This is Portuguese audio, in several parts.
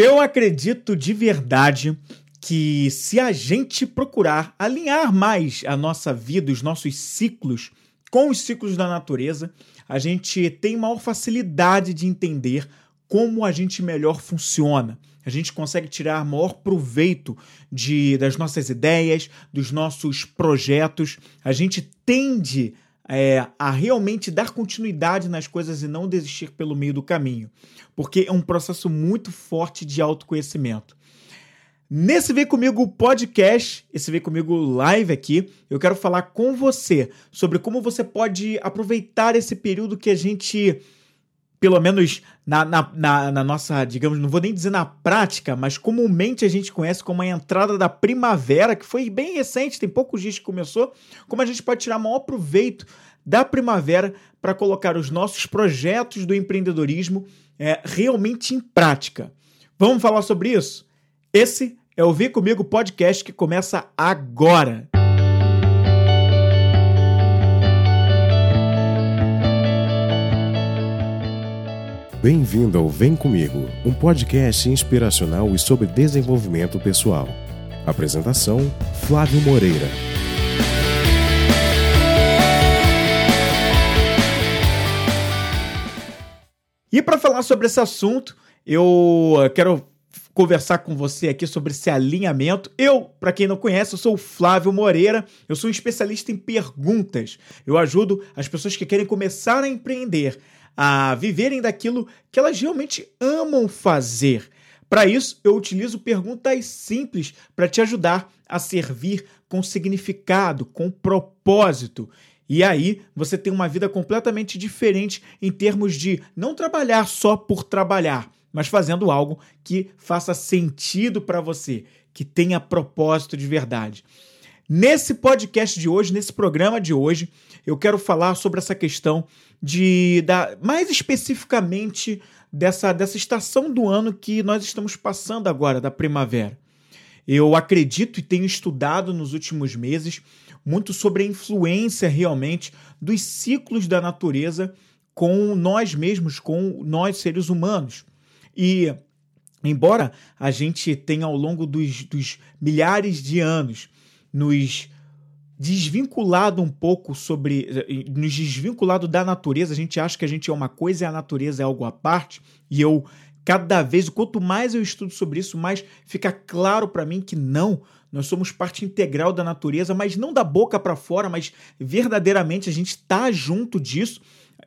Eu acredito de verdade que se a gente procurar alinhar mais a nossa vida, os nossos ciclos com os ciclos da natureza, a gente tem maior facilidade de entender como a gente melhor funciona. A gente consegue tirar maior proveito de, das nossas ideias, dos nossos projetos. A gente tende é, a realmente dar continuidade nas coisas e não desistir pelo meio do caminho, porque é um processo muito forte de autoconhecimento. Nesse Vem Comigo podcast, esse Vem Comigo live aqui, eu quero falar com você sobre como você pode aproveitar esse período que a gente, pelo menos na, na, na, na, nossa, digamos, não vou nem dizer na prática, mas comumente a gente conhece como a entrada da primavera, que foi bem recente, tem poucos dias que começou, como a gente pode tirar maior proveito da primavera para colocar os nossos projetos do empreendedorismo é, realmente em prática. Vamos falar sobre isso? Esse é o Vem Comigo podcast que começa agora. Bem-vindo ao Vem Comigo, um podcast inspiracional e sobre desenvolvimento pessoal. Apresentação: Flávio Moreira. E para falar sobre esse assunto, eu quero conversar com você aqui sobre esse alinhamento. Eu, para quem não conhece, eu sou o Flávio Moreira, eu sou um especialista em perguntas. Eu ajudo as pessoas que querem começar a empreender, a viverem daquilo que elas realmente amam fazer. Para isso, eu utilizo perguntas simples para te ajudar a servir com significado, com propósito. E aí você tem uma vida completamente diferente em termos de não trabalhar só por trabalhar, mas fazendo algo que faça sentido para você, que tenha propósito de verdade. Nesse podcast de hoje, nesse programa de hoje, eu quero falar sobre essa questão de da, mais especificamente dessa, dessa estação do ano que nós estamos passando agora, da primavera. Eu acredito e tenho estudado nos últimos meses muito sobre a influência realmente dos ciclos da natureza com nós mesmos, com nós seres humanos. E embora a gente tenha ao longo dos, dos milhares de anos nos desvinculado um pouco sobre. nos desvinculado da natureza, a gente acha que a gente é uma coisa e a natureza é algo à parte, e eu. Cada vez, quanto mais eu estudo sobre isso, mais fica claro para mim que não, nós somos parte integral da natureza, mas não da boca para fora, mas verdadeiramente a gente está junto disso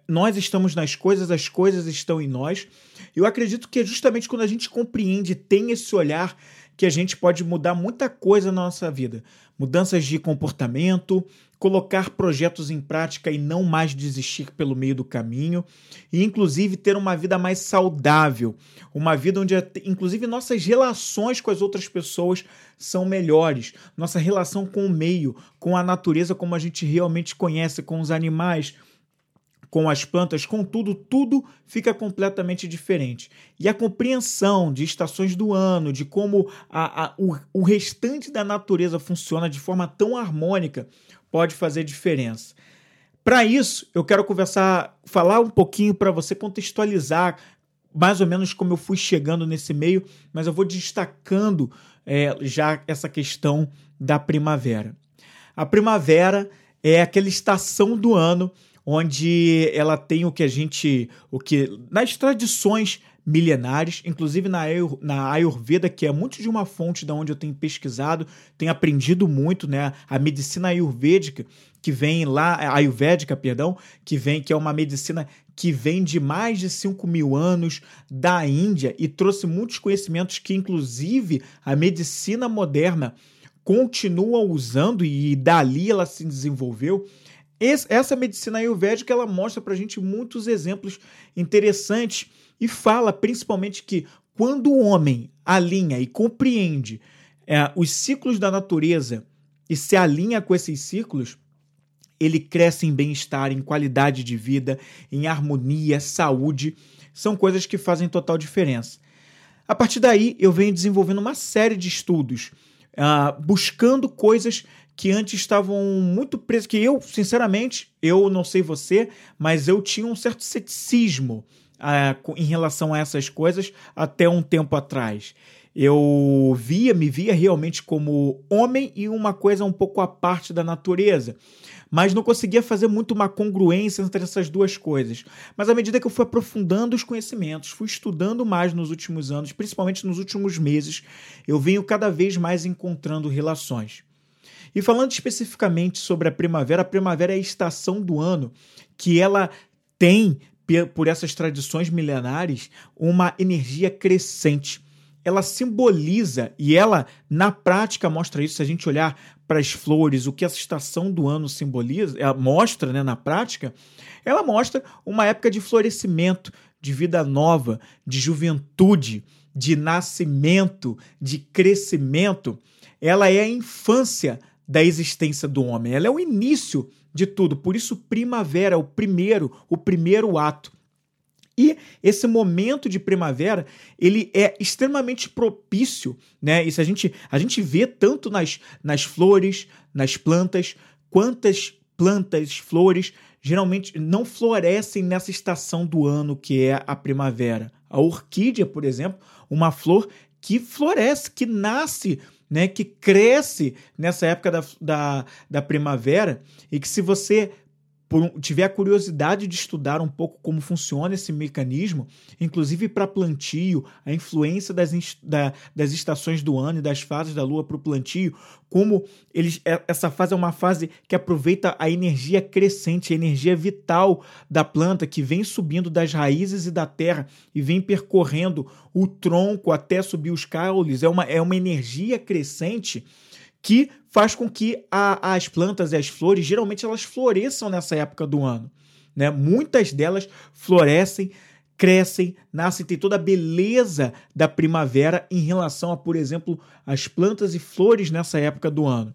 nós estamos nas coisas, as coisas estão em nós. Eu acredito que é justamente quando a gente compreende, tem esse olhar, que a gente pode mudar muita coisa na nossa vida. Mudanças de comportamento, colocar projetos em prática e não mais desistir pelo meio do caminho, e inclusive ter uma vida mais saudável, uma vida onde inclusive nossas relações com as outras pessoas são melhores, nossa relação com o meio, com a natureza como a gente realmente conhece, com os animais, com as plantas, contudo, tudo fica completamente diferente. E a compreensão de estações do ano, de como a, a, o, o restante da natureza funciona de forma tão harmônica, pode fazer diferença. Para isso, eu quero conversar, falar um pouquinho para você contextualizar mais ou menos como eu fui chegando nesse meio, mas eu vou destacando é, já essa questão da primavera. A primavera é aquela estação do ano onde ela tem o que a gente, o que nas tradições milenares, inclusive na, na Ayurveda, que é muito de uma fonte da onde eu tenho pesquisado, tenho aprendido muito, né? A medicina ayurvédica, que vem lá, ayurvédica, perdão, que vem, que é uma medicina que vem de mais de 5 mil anos da Índia e trouxe muitos conhecimentos que, inclusive, a medicina moderna continua usando e dali ela se desenvolveu. Esse, essa medicina ayurvédica ela mostra para a gente muitos exemplos interessantes e fala principalmente que quando o homem alinha e compreende é, os ciclos da natureza e se alinha com esses ciclos, ele cresce em bem-estar, em qualidade de vida, em harmonia, saúde. São coisas que fazem total diferença. A partir daí, eu venho desenvolvendo uma série de estudos, uh, buscando coisas que antes estavam muito presos, que eu, sinceramente, eu não sei você, mas eu tinha um certo ceticismo em relação a essas coisas até um tempo atrás. Eu via, me via realmente como homem e uma coisa um pouco à parte da natureza mas não conseguia fazer muito uma congruência entre essas duas coisas. Mas à medida que eu fui aprofundando os conhecimentos, fui estudando mais nos últimos anos, principalmente nos últimos meses, eu venho cada vez mais encontrando relações. E falando especificamente sobre a primavera, a primavera é a estação do ano que ela tem, por essas tradições milenares, uma energia crescente ela simboliza e ela, na prática, mostra isso. Se a gente olhar para as flores, o que essa estação do ano simboliza, ela mostra né, na prática, ela mostra uma época de florescimento, de vida nova, de juventude, de nascimento, de crescimento. Ela é a infância da existência do homem, ela é o início de tudo. Por isso, primavera é o primeiro, o primeiro ato. E esse momento de primavera, ele é extremamente propício, né? Isso a gente, a gente vê tanto nas, nas flores, nas plantas, quantas plantas, flores, geralmente não florescem nessa estação do ano que é a primavera. A orquídea, por exemplo, uma flor que floresce, que nasce né, que cresce nessa época da, da, da primavera e que se você por, tiver a curiosidade de estudar um pouco como funciona esse mecanismo, inclusive para plantio, a influência das, da, das estações do ano e das fases da lua para o plantio, como eles, é, essa fase é uma fase que aproveita a energia crescente, a energia vital da planta que vem subindo das raízes e da terra e vem percorrendo o tronco até subir os caules. É uma, é uma energia crescente que faz com que a, as plantas e as flores, geralmente, elas floresçam nessa época do ano. Né? Muitas delas florescem, crescem, nascem, tem toda a beleza da primavera em relação a, por exemplo, as plantas e flores nessa época do ano.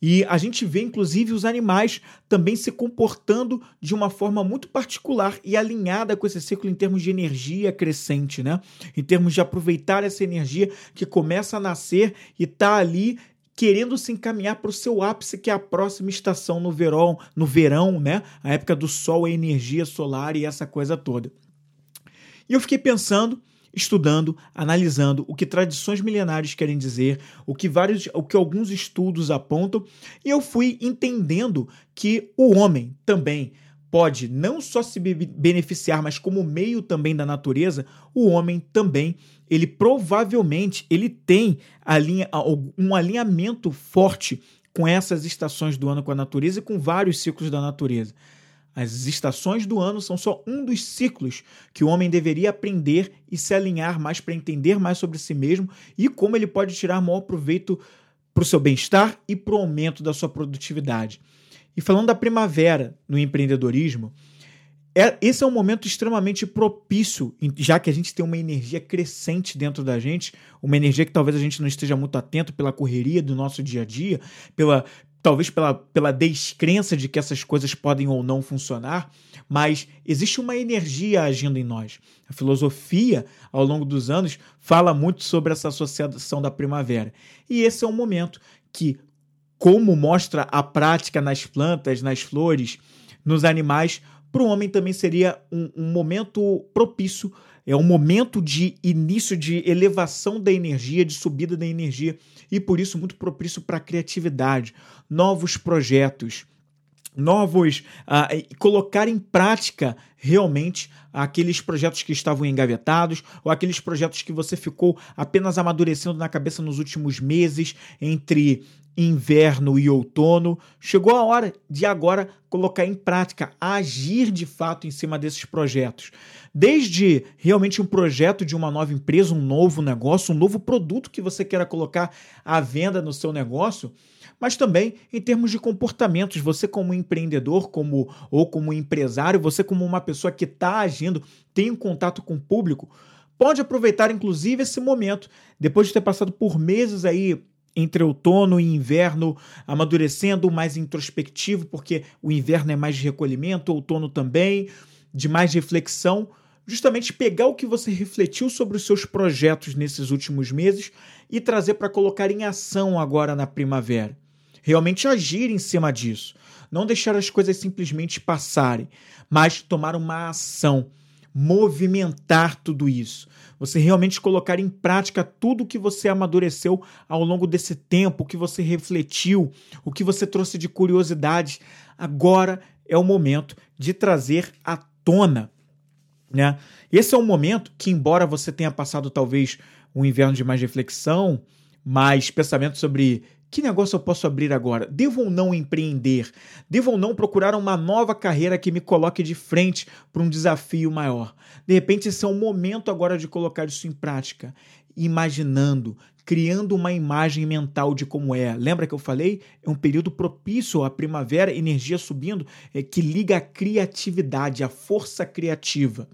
E a gente vê, inclusive, os animais também se comportando de uma forma muito particular e alinhada com esse ciclo em termos de energia crescente, né? Em termos de aproveitar essa energia que começa a nascer e está ali querendo se encaminhar para o seu ápice, que é a próxima estação no verão, no verão, né? A época do sol, a energia solar e essa coisa toda. E eu fiquei pensando, estudando, analisando o que tradições milenares querem dizer, o que vários, o que alguns estudos apontam, e eu fui entendendo que o homem também pode não só se beneficiar, mas como meio também da natureza, o homem também, ele provavelmente ele tem um alinhamento forte com essas estações do ano com a natureza e com vários ciclos da natureza. As estações do ano são só um dos ciclos que o homem deveria aprender e se alinhar mais para entender mais sobre si mesmo e como ele pode tirar maior proveito para o seu bem-estar e para o aumento da sua produtividade. E falando da primavera no empreendedorismo, é, esse é um momento extremamente propício, já que a gente tem uma energia crescente dentro da gente, uma energia que talvez a gente não esteja muito atento pela correria do nosso dia a dia, pela talvez pela, pela descrença de que essas coisas podem ou não funcionar, mas existe uma energia agindo em nós. A filosofia, ao longo dos anos, fala muito sobre essa associação da primavera. E esse é um momento que como mostra a prática nas plantas, nas flores, nos animais, para o homem também seria um, um, momento propício, é um momento de início de elevação da energia, de subida da energia, e por isso muito propício para a criatividade, novos projetos, novos. Uh, colocar em prática realmente aqueles projetos que estavam engavetados ou aqueles projetos que você ficou apenas amadurecendo na cabeça nos últimos meses entre inverno e outono. Chegou a hora de agora colocar em prática, agir de fato em cima desses projetos. Desde realmente um projeto de uma nova empresa, um novo negócio, um novo produto que você queira colocar à venda no seu negócio, mas também em termos de comportamentos. Você, como empreendedor, como ou como empresário, você, como uma pessoa que está agindo, tem um contato com o público, pode aproveitar, inclusive, esse momento, depois de ter passado por meses aí entre outono e inverno, amadurecendo, mais introspectivo, porque o inverno é mais de recolhimento, outono também, de mais reflexão, justamente pegar o que você refletiu sobre os seus projetos nesses últimos meses e trazer para colocar em ação agora na primavera. Realmente agir em cima disso. Não deixar as coisas simplesmente passarem, mas tomar uma ação. movimentar tudo isso. Você realmente colocar em prática tudo o que você amadureceu ao longo desse tempo, o que você refletiu, o que você trouxe de curiosidades. Agora é o momento de trazer à tona. Né? Esse é um momento que, embora você tenha passado talvez um inverno de mais reflexão, mais pensamento sobre que negócio eu posso abrir agora? Devo ou não empreender? Devo ou não procurar uma nova carreira que me coloque de frente para um desafio maior? De repente, esse é o momento agora de colocar isso em prática, imaginando, criando uma imagem mental de como é. Lembra que eu falei? É um período propício à primavera, energia subindo, é, que liga a criatividade, a força criativa.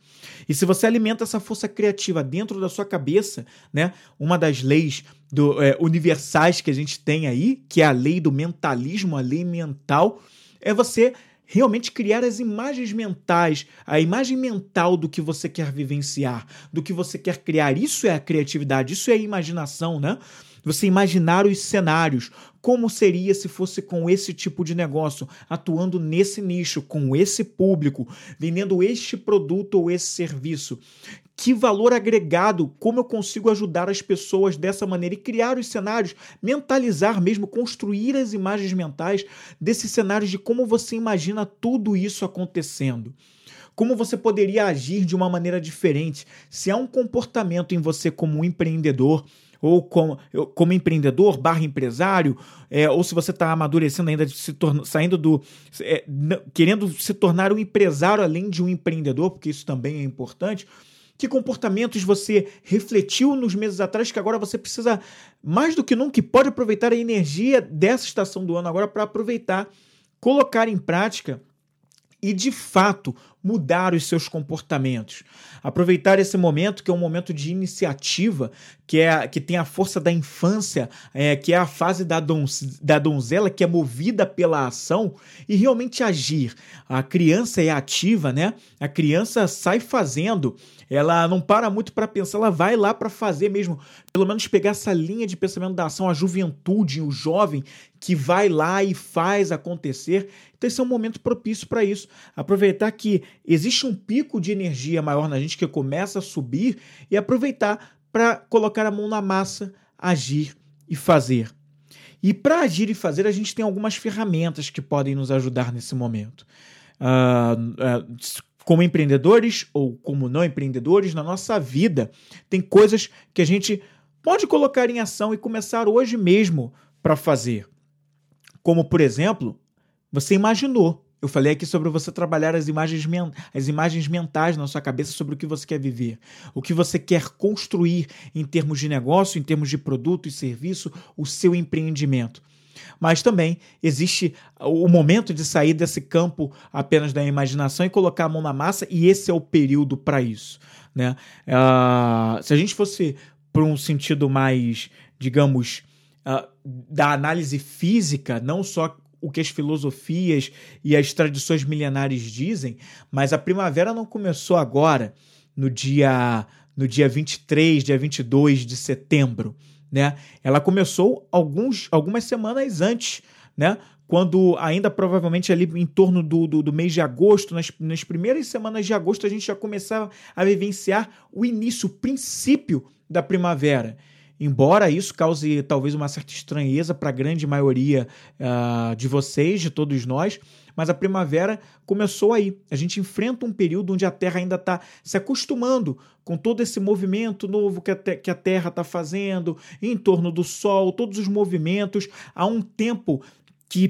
E se você alimenta essa força criativa dentro da sua cabeça, né? Uma das leis do, é, universais que a gente tem aí, que é a lei do mentalismo, a lei mental, é você realmente criar as imagens mentais, a imagem mental do que você quer vivenciar, do que você quer criar. Isso é a criatividade, isso é a imaginação, né? Você imaginar os cenários, como seria se fosse com esse tipo de negócio, atuando nesse nicho, com esse público, vendendo este produto ou esse serviço que valor agregado, como eu consigo ajudar as pessoas dessa maneira e criar os cenários, mentalizar mesmo, construir as imagens mentais desses cenários de como você imagina tudo isso acontecendo. Como você poderia agir de uma maneira diferente se há um comportamento em você como um empreendedor ou como, como empreendedor barra empresário, é, ou se você está amadurecendo ainda, se saindo do. É, querendo se tornar um empresário além de um empreendedor, porque isso também é importante que comportamentos você refletiu nos meses atrás que agora você precisa, mais do que nunca, pode aproveitar a energia dessa estação do ano agora para aproveitar, colocar em prática e de fato mudar os seus comportamentos. Aproveitar esse momento, que é um momento de iniciativa, que, é, que tem a força da infância, é, que é a fase da, don, da donzela, que é movida pela ação, e realmente agir. A criança é ativa, né? A criança sai fazendo, ela não para muito para pensar, ela vai lá para fazer mesmo. Pelo menos pegar essa linha de pensamento da ação, a juventude, o jovem que vai lá e faz acontecer. Então, esse é um momento propício para isso. Aproveitar que existe um pico de energia maior na gente que começa a subir e aproveitar para colocar a mão na massa, agir e fazer. E para agir e fazer, a gente tem algumas ferramentas que podem nos ajudar nesse momento. Uh, uh, como empreendedores ou como não empreendedores, na nossa vida, tem coisas que a gente pode colocar em ação e começar hoje mesmo para fazer. Como, por exemplo, você imaginou eu falei aqui sobre você trabalhar as imagens, as imagens mentais na sua cabeça sobre o que você quer viver, o que você quer construir em termos de negócio, em termos de produto e serviço, o seu empreendimento. Mas também existe o momento de sair desse campo apenas da imaginação e colocar a mão na massa, e esse é o período para isso. Né? Uh, se a gente fosse para um sentido mais, digamos, uh, da análise física, não só o que as filosofias e as tradições milenares dizem, mas a primavera não começou agora, no dia no dia 23, dia 22 de setembro, né? Ela começou alguns, algumas semanas antes, né? Quando ainda provavelmente ali em torno do, do, do mês de agosto, nas, nas primeiras semanas de agosto, a gente já começava a vivenciar o início, o princípio da primavera. Embora isso cause talvez uma certa estranheza para a grande maioria uh, de vocês, de todos nós, mas a primavera começou aí. A gente enfrenta um período onde a Terra ainda está se acostumando com todo esse movimento novo que a, que a Terra está fazendo em torno do Sol, todos os movimentos. Há um tempo que,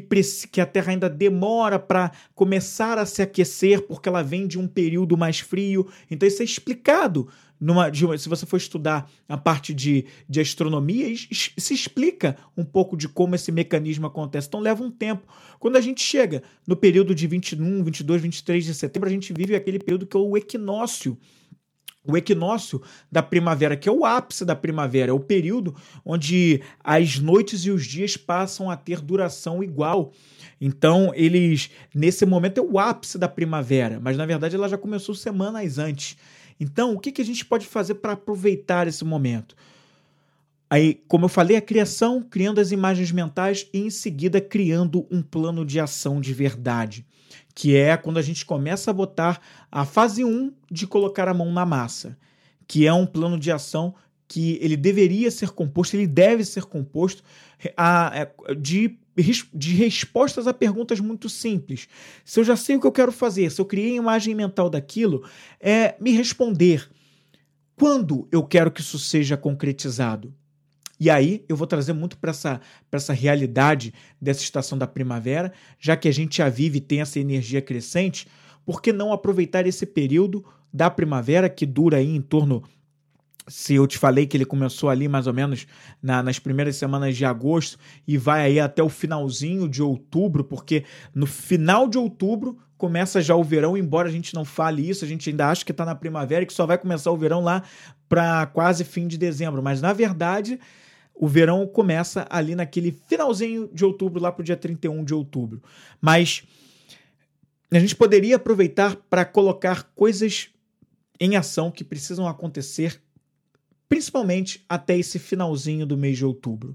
que a Terra ainda demora para começar a se aquecer porque ela vem de um período mais frio. Então, isso é explicado numa, de, se você for estudar a parte de, de astronomia, se explica um pouco de como esse mecanismo acontece. Então leva um tempo. Quando a gente chega no período de 21, 22, 23 de setembro, a gente vive aquele período que é o equinócio. O equinócio da primavera, que é o ápice da primavera, é o período onde as noites e os dias passam a ter duração igual. Então, eles, nesse momento, é o ápice da primavera, mas na verdade ela já começou semanas antes. Então, o que, que a gente pode fazer para aproveitar esse momento? Aí, como eu falei, a criação, criando as imagens mentais e em seguida criando um plano de ação de verdade. que é quando a gente começa a botar a fase 1 de colocar a mão na massa, que é um plano de ação que ele deveria ser composto, ele deve ser composto a, a, de, de respostas a perguntas muito simples. Se eu já sei o que eu quero fazer, se eu criei a imagem mental daquilo, é me responder quando eu quero que isso seja concretizado. E aí eu vou trazer muito para essa, essa realidade dessa estação da primavera, já que a gente já vive e tem essa energia crescente, por que não aproveitar esse período da primavera que dura aí em torno se eu te falei que ele começou ali mais ou menos na, nas primeiras semanas de agosto e vai aí até o finalzinho de outubro, porque no final de outubro começa já o verão, embora a gente não fale isso, a gente ainda acha que está na primavera e que só vai começar o verão lá para quase fim de dezembro, mas na verdade o verão começa ali naquele finalzinho de outubro, lá para o dia 31 de outubro. Mas a gente poderia aproveitar para colocar coisas em ação que precisam acontecer, principalmente até esse finalzinho do mês de outubro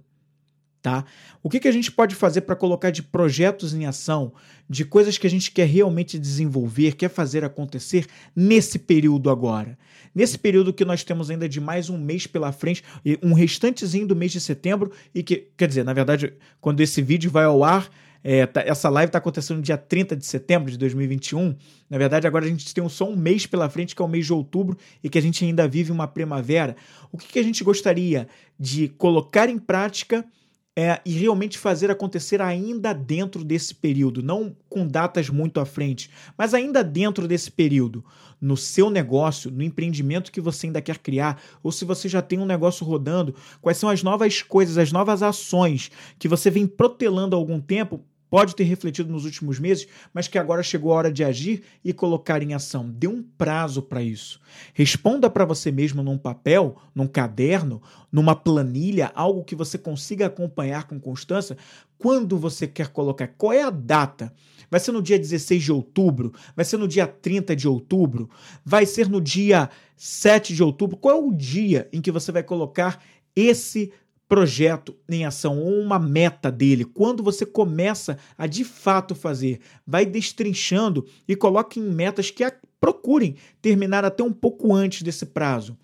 tá? O que, que a gente pode fazer para colocar de projetos em ação, de coisas que a gente quer realmente desenvolver, quer fazer acontecer nesse período agora? Nesse período que nós temos ainda de mais um mês pela frente, um restantezinho do mês de setembro, e que, quer dizer, na verdade, quando esse vídeo vai ao ar, é, tá, essa live está acontecendo no dia 30 de setembro de 2021. Na verdade, agora a gente tem só um mês pela frente, que é o mês de outubro, e que a gente ainda vive uma primavera. O que, que a gente gostaria de colocar em prática é, e realmente fazer acontecer ainda dentro desse período, não com datas muito à frente, mas ainda dentro desse período, no seu negócio, no empreendimento que você ainda quer criar, ou se você já tem um negócio rodando, quais são as novas coisas, as novas ações que você vem protelando há algum tempo pode ter refletido nos últimos meses, mas que agora chegou a hora de agir e colocar em ação. Dê um prazo para isso. Responda para você mesmo num papel, num caderno, numa planilha, algo que você consiga acompanhar com constância, quando você quer colocar. Qual é a data? Vai ser no dia 16 de outubro? Vai ser no dia 30 de outubro? Vai ser no dia 7 de outubro? Qual é o dia em que você vai colocar esse projeto em ação ou uma meta dele, quando você começa a de fato fazer, vai destrinchando e coloque em metas que procurem terminar até um pouco antes desse prazo.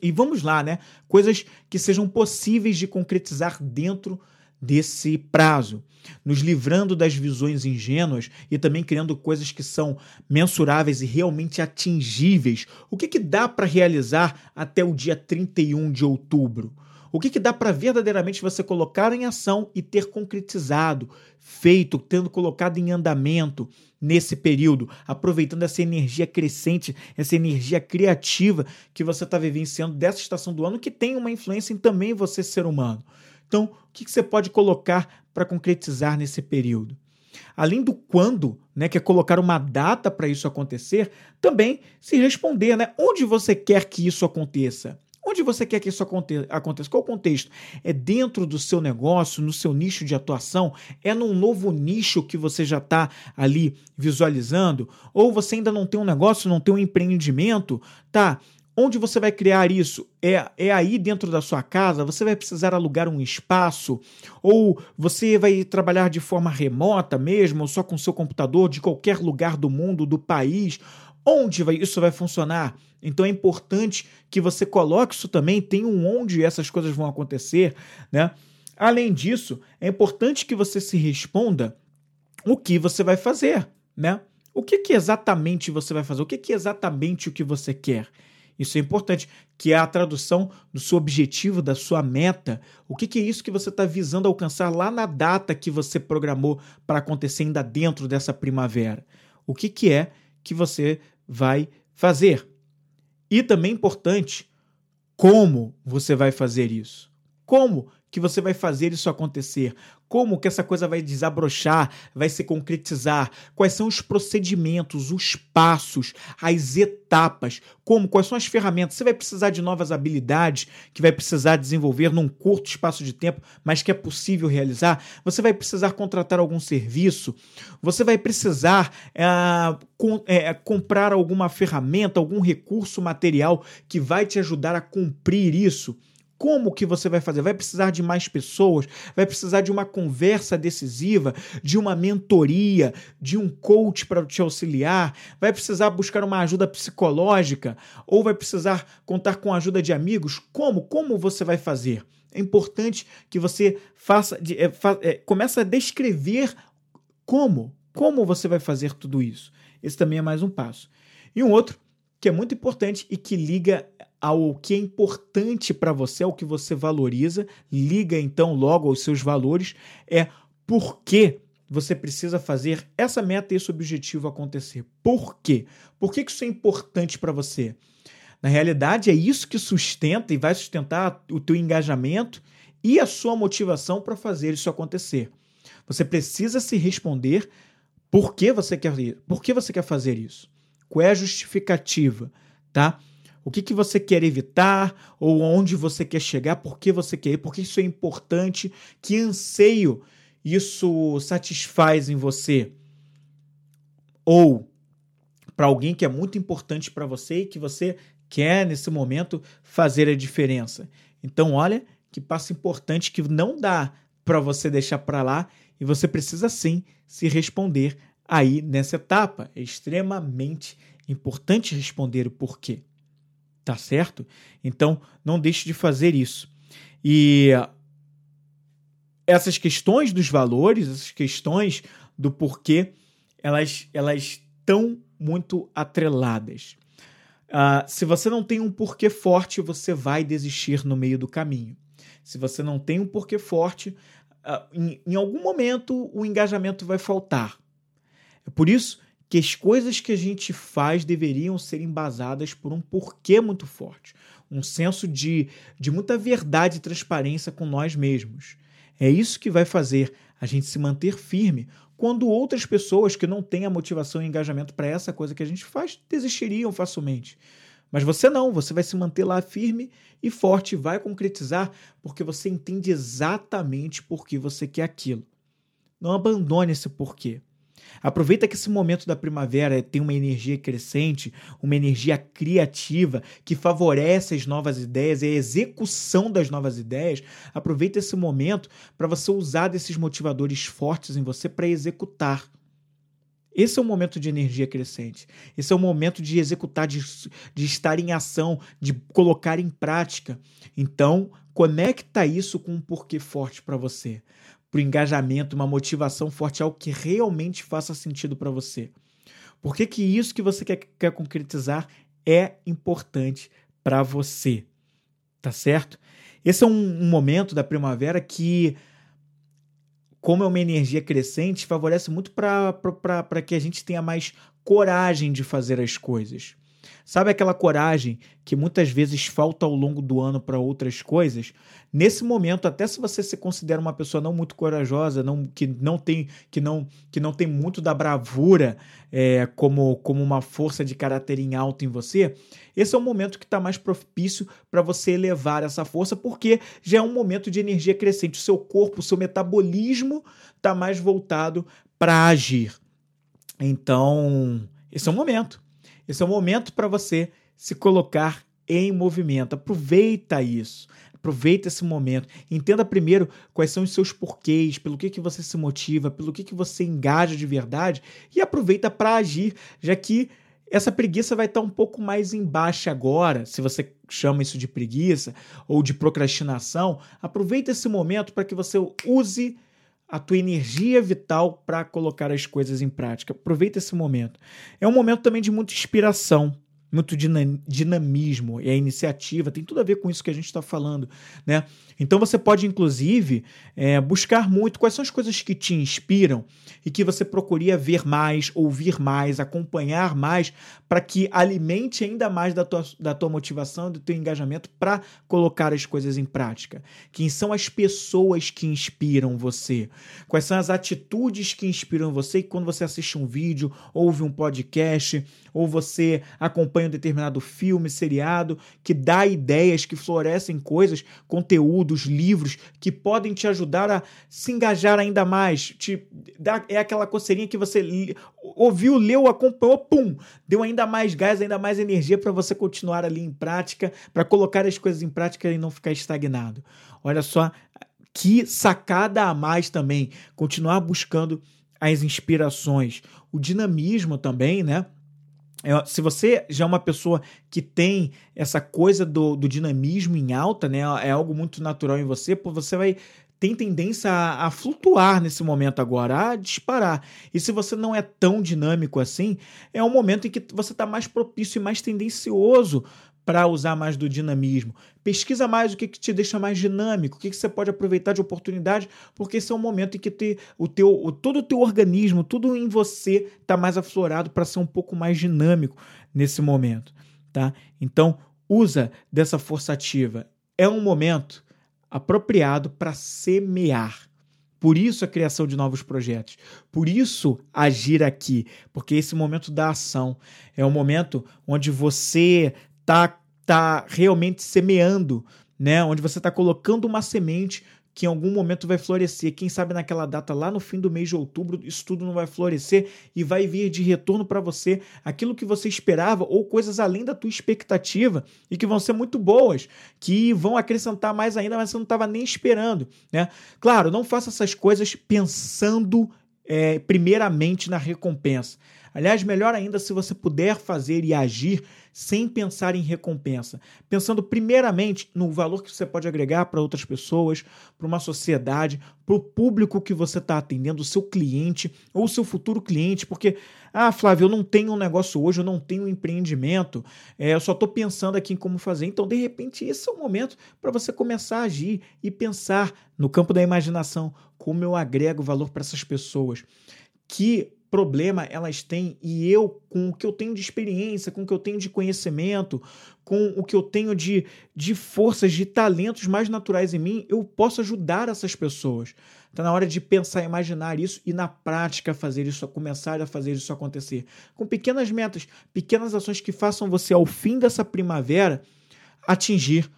E vamos lá, né? Coisas que sejam possíveis de concretizar dentro desse prazo, nos livrando das visões ingênuas e também criando coisas que são mensuráveis e realmente atingíveis. O que, que dá para realizar até o dia 31 de outubro? O que, que dá para verdadeiramente você colocar em ação e ter concretizado, feito, tendo colocado em andamento nesse período, aproveitando essa energia crescente, essa energia criativa que você está vivenciando dessa estação do ano, que tem uma influência em também você, ser humano. Então, o que, que você pode colocar para concretizar nesse período? Além do quando, né, que é colocar uma data para isso acontecer, também se responder, né, onde você quer que isso aconteça. Onde você quer que isso aconteça? Qual o contexto? É dentro do seu negócio, no seu nicho de atuação? É num novo nicho que você já está ali visualizando? Ou você ainda não tem um negócio, não tem um empreendimento? Tá. Onde você vai criar isso? É, é aí dentro da sua casa? Você vai precisar alugar um espaço? Ou você vai trabalhar de forma remota mesmo, ou só com seu computador, de qualquer lugar do mundo, do país? Onde vai, isso vai funcionar? Então é importante que você coloque isso também, tem um onde essas coisas vão acontecer, né? Além disso, é importante que você se responda o que você vai fazer, né? O que, que exatamente você vai fazer? O que, que exatamente o que você quer? Isso é importante, que é a tradução do seu objetivo, da sua meta. O que, que é isso que você está visando alcançar lá na data que você programou para acontecer ainda dentro dessa primavera? O que, que é que você vai fazer. E também importante, como você vai fazer isso? Como que você vai fazer isso acontecer? Como que essa coisa vai desabrochar, vai se concretizar? Quais são os procedimentos, os passos, as etapas? Como? Quais são as ferramentas? Você vai precisar de novas habilidades que vai precisar desenvolver num curto espaço de tempo, mas que é possível realizar? Você vai precisar contratar algum serviço? Você vai precisar é, com, é, comprar alguma ferramenta, algum recurso material que vai te ajudar a cumprir isso? Como que você vai fazer? Vai precisar de mais pessoas? Vai precisar de uma conversa decisiva, de uma mentoria, de um coach para te auxiliar? Vai precisar buscar uma ajuda psicológica? Ou vai precisar contar com a ajuda de amigos? Como? Como você vai fazer? É importante que você faça, é, fa, é, comece a descrever como, como você vai fazer tudo isso. Esse também é mais um passo. E um outro que é muito importante e que liga ao que é importante para você, ao que você valoriza, liga então logo aos seus valores, é por que você precisa fazer essa meta e esse objetivo acontecer. Por quê? Por que isso é importante para você? Na realidade, é isso que sustenta e vai sustentar o teu engajamento e a sua motivação para fazer isso acontecer. Você precisa se responder por que você quer, por que você quer fazer isso. É justificativa, tá? O que, que você quer evitar ou onde você quer chegar, por que você quer ir, por que isso é importante, que anseio isso satisfaz em você. Ou para alguém que é muito importante para você e que você quer nesse momento fazer a diferença. Então, olha que passo importante que não dá para você deixar para lá e você precisa sim se responder aí nessa etapa. É extremamente importante responder o porquê. Tá certo? Então, não deixe de fazer isso. E essas questões dos valores, essas questões do porquê, elas elas estão muito atreladas. Uh, se você não tem um porquê forte, você vai desistir no meio do caminho. Se você não tem um porquê forte, uh, em, em algum momento o engajamento vai faltar. É por isso que as coisas que a gente faz deveriam ser embasadas por um porquê muito forte, um senso de, de muita verdade e transparência com nós mesmos. É isso que vai fazer a gente se manter firme quando outras pessoas que não têm a motivação e engajamento para essa coisa que a gente faz desistiriam facilmente. Mas você não, você vai se manter lá firme e forte, vai concretizar porque você entende exatamente por que você quer aquilo. Não abandone esse porquê. Aproveita que esse momento da primavera tem uma energia crescente, uma energia criativa que favorece as novas ideias e a execução das novas ideias. Aproveita esse momento para você usar desses motivadores fortes em você para executar. Esse é o momento de energia crescente. Esse é o momento de executar, de, de estar em ação, de colocar em prática. Então, conecta isso com um porquê forte para você para o engajamento, uma motivação forte, algo que realmente faça sentido para você. Por que, que isso que você quer, quer concretizar é importante para você? Tá certo? Esse é um, um momento da primavera que, como é uma energia crescente, favorece muito para que a gente tenha mais coragem de fazer as coisas. Sabe aquela coragem que muitas vezes falta ao longo do ano para outras coisas? Nesse momento, até se você se considera uma pessoa não muito corajosa, não, que, não tem, que, não, que não tem muito da bravura é, como, como uma força de caráter em alto em você, esse é o momento que está mais propício para você elevar essa força, porque já é um momento de energia crescente. O seu corpo, o seu metabolismo está mais voltado para agir. Então, esse é o momento. Esse é o momento para você se colocar em movimento. Aproveita isso. Aproveita esse momento. Entenda primeiro quais são os seus porquês, pelo que, que você se motiva, pelo que, que você engaja de verdade e aproveita para agir, já que essa preguiça vai estar um pouco mais embaixo agora, se você chama isso de preguiça ou de procrastinação. Aproveita esse momento para que você use a tua energia vital para colocar as coisas em prática. Aproveita esse momento. É um momento também de muita inspiração muito dinamismo e a iniciativa, tem tudo a ver com isso que a gente está falando, né? Então você pode, inclusive, é, buscar muito quais são as coisas que te inspiram e que você procuraria ver mais, ouvir mais, acompanhar mais, para que alimente ainda mais da tua, da tua motivação, do teu engajamento para colocar as coisas em prática. Quem são as pessoas que inspiram você? Quais são as atitudes que inspiram você? E quando você assiste um vídeo, ouve um podcast, ou você acompanha acompanha um determinado filme, seriado, que dá ideias, que florescem coisas, conteúdos, livros que podem te ajudar a se engajar ainda mais. Te dá, é aquela coceirinha que você ouviu, leu, acompanhou, pum, deu ainda mais gás, ainda mais energia para você continuar ali em prática, para colocar as coisas em prática e não ficar estagnado. Olha só que sacada a mais também, continuar buscando as inspirações, o dinamismo também, né? É, se você já é uma pessoa que tem essa coisa do, do, dinamismo em alta, né? É algo muito natural em você, pô, você vai tem tendência a, a, flutuar nesse momento agora, a disparar. E se você não é tão dinâmico assim, é um momento em que você está mais propício e mais tendencioso para usar mais do dinamismo. Pesquisa mais o que, que te deixa mais dinâmico, o que, que você pode aproveitar de oportunidade, porque esse é um momento em que te, o teu, o, todo o teu organismo, tudo em você está mais aflorado para ser um pouco mais dinâmico nesse momento. Tá? Então, usa dessa força ativa. É um momento apropriado para semear. Por isso a criação de novos projetos. Por isso agir aqui, porque esse momento da ação é o momento onde você tá, tá realmente semeando, né? Onde você está colocando uma semente que em algum momento vai florescer. Quem sabe naquela data, lá no fim do mês de outubro, isso tudo não vai florescer e vai vir de retorno para você aquilo que você esperava ou coisas além da tua expectativa e que vão ser muito boas, que vão acrescentar mais ainda, mas você não estava nem esperando. Né? Claro, não faça essas coisas pensando é, primeiramente na recompensa. Aliás, melhor ainda se você puder fazer e agir sem pensar em recompensa, pensando primeiramente no valor que você pode agregar para outras pessoas, para uma sociedade, para o público que você está atendendo, o seu cliente ou o seu futuro cliente, porque, ah, Flávio, eu não tenho um negócio hoje, eu não tenho um empreendimento, é, eu só estou pensando aqui em como fazer. Então, de repente, esse é o momento para você começar a agir e pensar no campo da imaginação como eu agrego valor para essas pessoas. Que problema elas têm e eu, com o que eu tenho de experiência, com o que eu tenho de conhecimento, com o que eu tenho de, de forças, de talentos mais naturais em mim, eu posso ajudar essas pessoas. Está na hora de pensar, imaginar isso e na prática fazer isso, começar a fazer isso acontecer. Com pequenas metas, pequenas ações que façam você, ao fim dessa primavera, atingir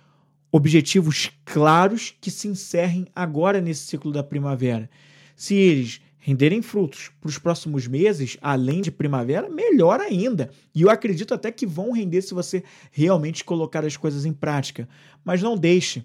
objetivos claros que se encerrem agora nesse ciclo da primavera. Se eles renderem frutos para os próximos meses, além de primavera, melhor ainda. E eu acredito até que vão render se você realmente colocar as coisas em prática. Mas não deixe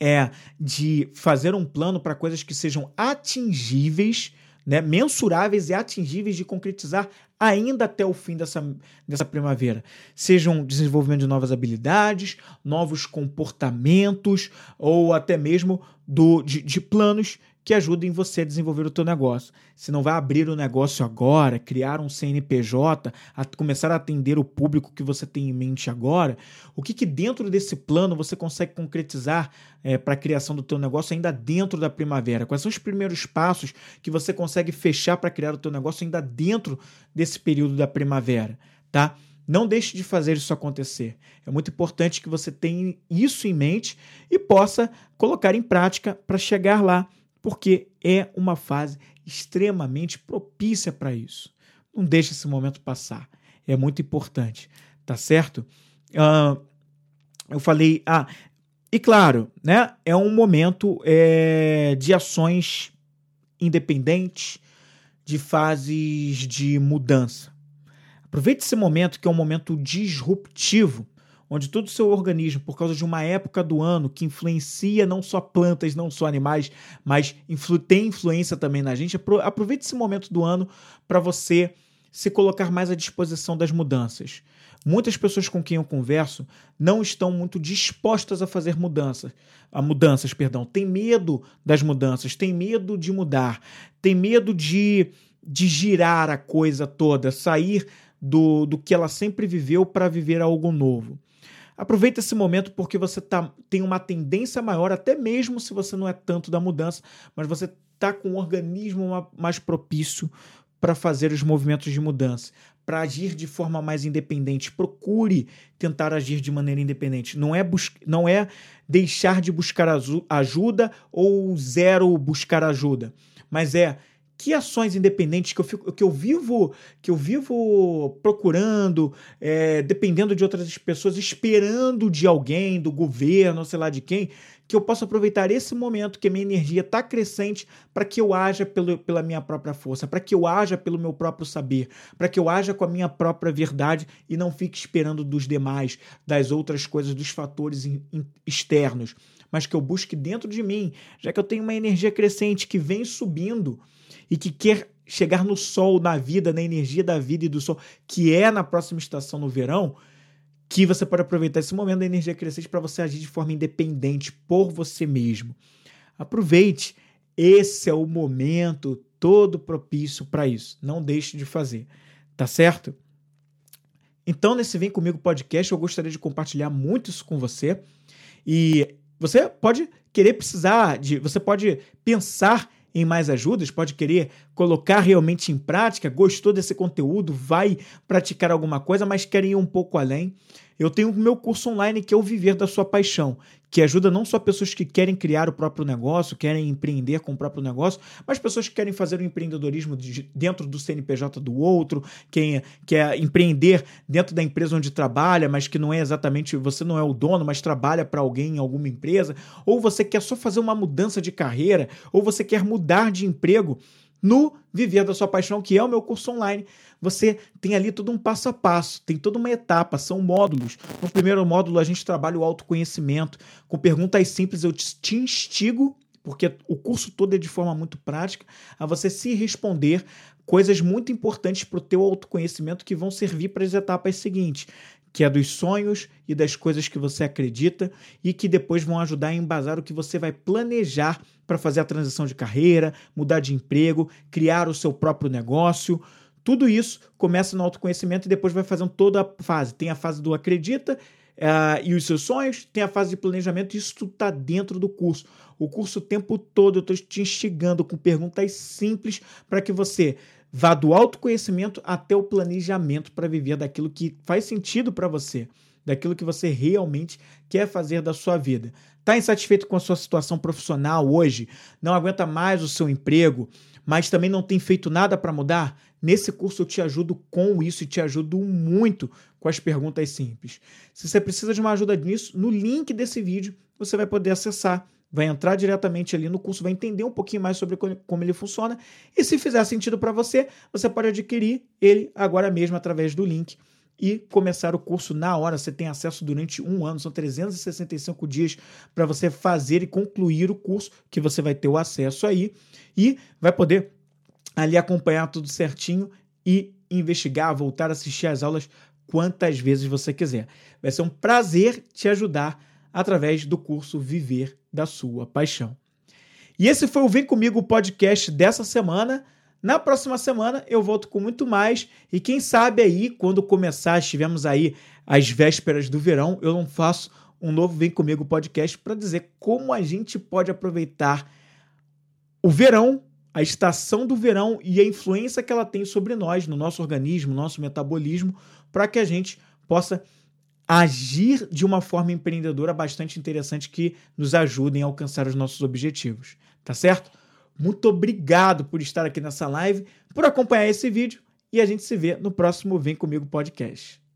é de fazer um plano para coisas que sejam atingíveis, né, mensuráveis e atingíveis de concretizar ainda até o fim dessa, dessa primavera. Sejam desenvolvimento de novas habilidades, novos comportamentos ou até mesmo do, de, de planos que ajudem você a desenvolver o teu negócio. Se não vai abrir o negócio agora, criar um CNPJ, a começar a atender o público que você tem em mente agora, o que, que dentro desse plano você consegue concretizar é, para a criação do teu negócio ainda dentro da primavera? Quais são os primeiros passos que você consegue fechar para criar o teu negócio ainda dentro desse período da primavera, tá? Não deixe de fazer isso acontecer. É muito importante que você tenha isso em mente e possa colocar em prática para chegar lá porque é uma fase extremamente propícia para isso. Não deixe esse momento passar. É muito importante, tá certo? Uh, eu falei, ah, e claro, né? É um momento é, de ações independentes, de fases de mudança. Aproveite esse momento que é um momento disruptivo onde todo o seu organismo, por causa de uma época do ano que influencia não só plantas, não só animais, mas influ tem influência também na gente, aproveite esse momento do ano para você se colocar mais à disposição das mudanças. Muitas pessoas com quem eu converso não estão muito dispostas a fazer mudanças, a mudanças, perdão, tem medo das mudanças, tem medo de mudar, tem medo de, de girar a coisa toda, sair do, do que ela sempre viveu para viver algo novo. Aproveita esse momento porque você tá, tem uma tendência maior, até mesmo se você não é tanto da mudança, mas você está com um organismo mais propício para fazer os movimentos de mudança, para agir de forma mais independente. Procure tentar agir de maneira independente. Não é, não é deixar de buscar ajuda ou zero buscar ajuda, mas é que ações independentes que eu, fico, que eu vivo que eu vivo procurando, é, dependendo de outras pessoas, esperando de alguém, do governo, sei lá de quem, que eu possa aproveitar esse momento que a minha energia está crescente para que eu haja pelo, pela minha própria força, para que eu haja pelo meu próprio saber, para que eu haja com a minha própria verdade e não fique esperando dos demais, das outras coisas, dos fatores in, in, externos, mas que eu busque dentro de mim, já que eu tenho uma energia crescente que vem subindo e que quer chegar no sol, na vida, na energia da vida e do sol, que é na próxima estação no verão, que você pode aproveitar esse momento da energia crescente para você agir de forma independente por você mesmo. Aproveite, esse é o momento todo propício para isso. Não deixe de fazer, tá certo? Então, nesse Vem Comigo podcast, eu gostaria de compartilhar muito isso com você. E você pode querer precisar de. Você pode pensar em mais ajudas, pode querer colocar realmente em prática, gostou desse conteúdo, vai praticar alguma coisa, mas quer ir um pouco além. Eu tenho o meu curso online que é o Viver da Sua Paixão, que ajuda não só pessoas que querem criar o próprio negócio, querem empreender com o próprio negócio, mas pessoas que querem fazer o empreendedorismo dentro do CNPJ do outro, quem quer empreender dentro da empresa onde trabalha, mas que não é exatamente, você não é o dono, mas trabalha para alguém em alguma empresa, ou você quer só fazer uma mudança de carreira, ou você quer mudar de emprego no Viver da Sua Paixão, que é o meu curso online. Você tem ali todo um passo a passo, tem toda uma etapa, são módulos. No primeiro módulo, a gente trabalha o autoconhecimento. Com perguntas simples, eu te instigo, porque o curso todo é de forma muito prática, a você se responder coisas muito importantes para o teu autoconhecimento que vão servir para as etapas seguintes, que é dos sonhos e das coisas que você acredita e que depois vão ajudar a embasar o que você vai planejar para fazer a transição de carreira, mudar de emprego, criar o seu próprio negócio. Tudo isso começa no autoconhecimento e depois vai fazendo toda a fase. Tem a fase do acredita uh, e os seus sonhos, tem a fase de planejamento, isso tudo está dentro do curso. O curso o tempo todo eu estou te instigando com perguntas simples para que você Vá do autoconhecimento até o planejamento para viver daquilo que faz sentido para você, daquilo que você realmente quer fazer da sua vida. Está insatisfeito com a sua situação profissional hoje? Não aguenta mais o seu emprego, mas também não tem feito nada para mudar? Nesse curso eu te ajudo com isso e te ajudo muito com as perguntas simples. Se você precisa de uma ajuda nisso, no link desse vídeo você vai poder acessar vai entrar diretamente ali no curso, vai entender um pouquinho mais sobre como ele funciona. E se fizer sentido para você, você pode adquirir ele agora mesmo através do link e começar o curso na hora. Você tem acesso durante um ano, são 365 dias para você fazer e concluir o curso, que você vai ter o acesso aí e vai poder ali acompanhar tudo certinho e investigar, voltar a assistir às aulas quantas vezes você quiser. Vai ser um prazer te ajudar através do curso Viver da Sua Paixão. E esse foi o Vem Comigo podcast dessa semana. Na próxima semana eu volto com muito mais e quem sabe aí quando começar, estivemos aí às vésperas do verão, eu não faço um novo Vem Comigo podcast para dizer como a gente pode aproveitar o verão, a estação do verão e a influência que ela tem sobre nós, no nosso organismo, no nosso metabolismo, para que a gente possa agir de uma forma empreendedora bastante interessante que nos ajudem a alcançar os nossos objetivos, tá certo? Muito obrigado por estar aqui nessa live, por acompanhar esse vídeo e a gente se vê no próximo Vem Comigo Podcast.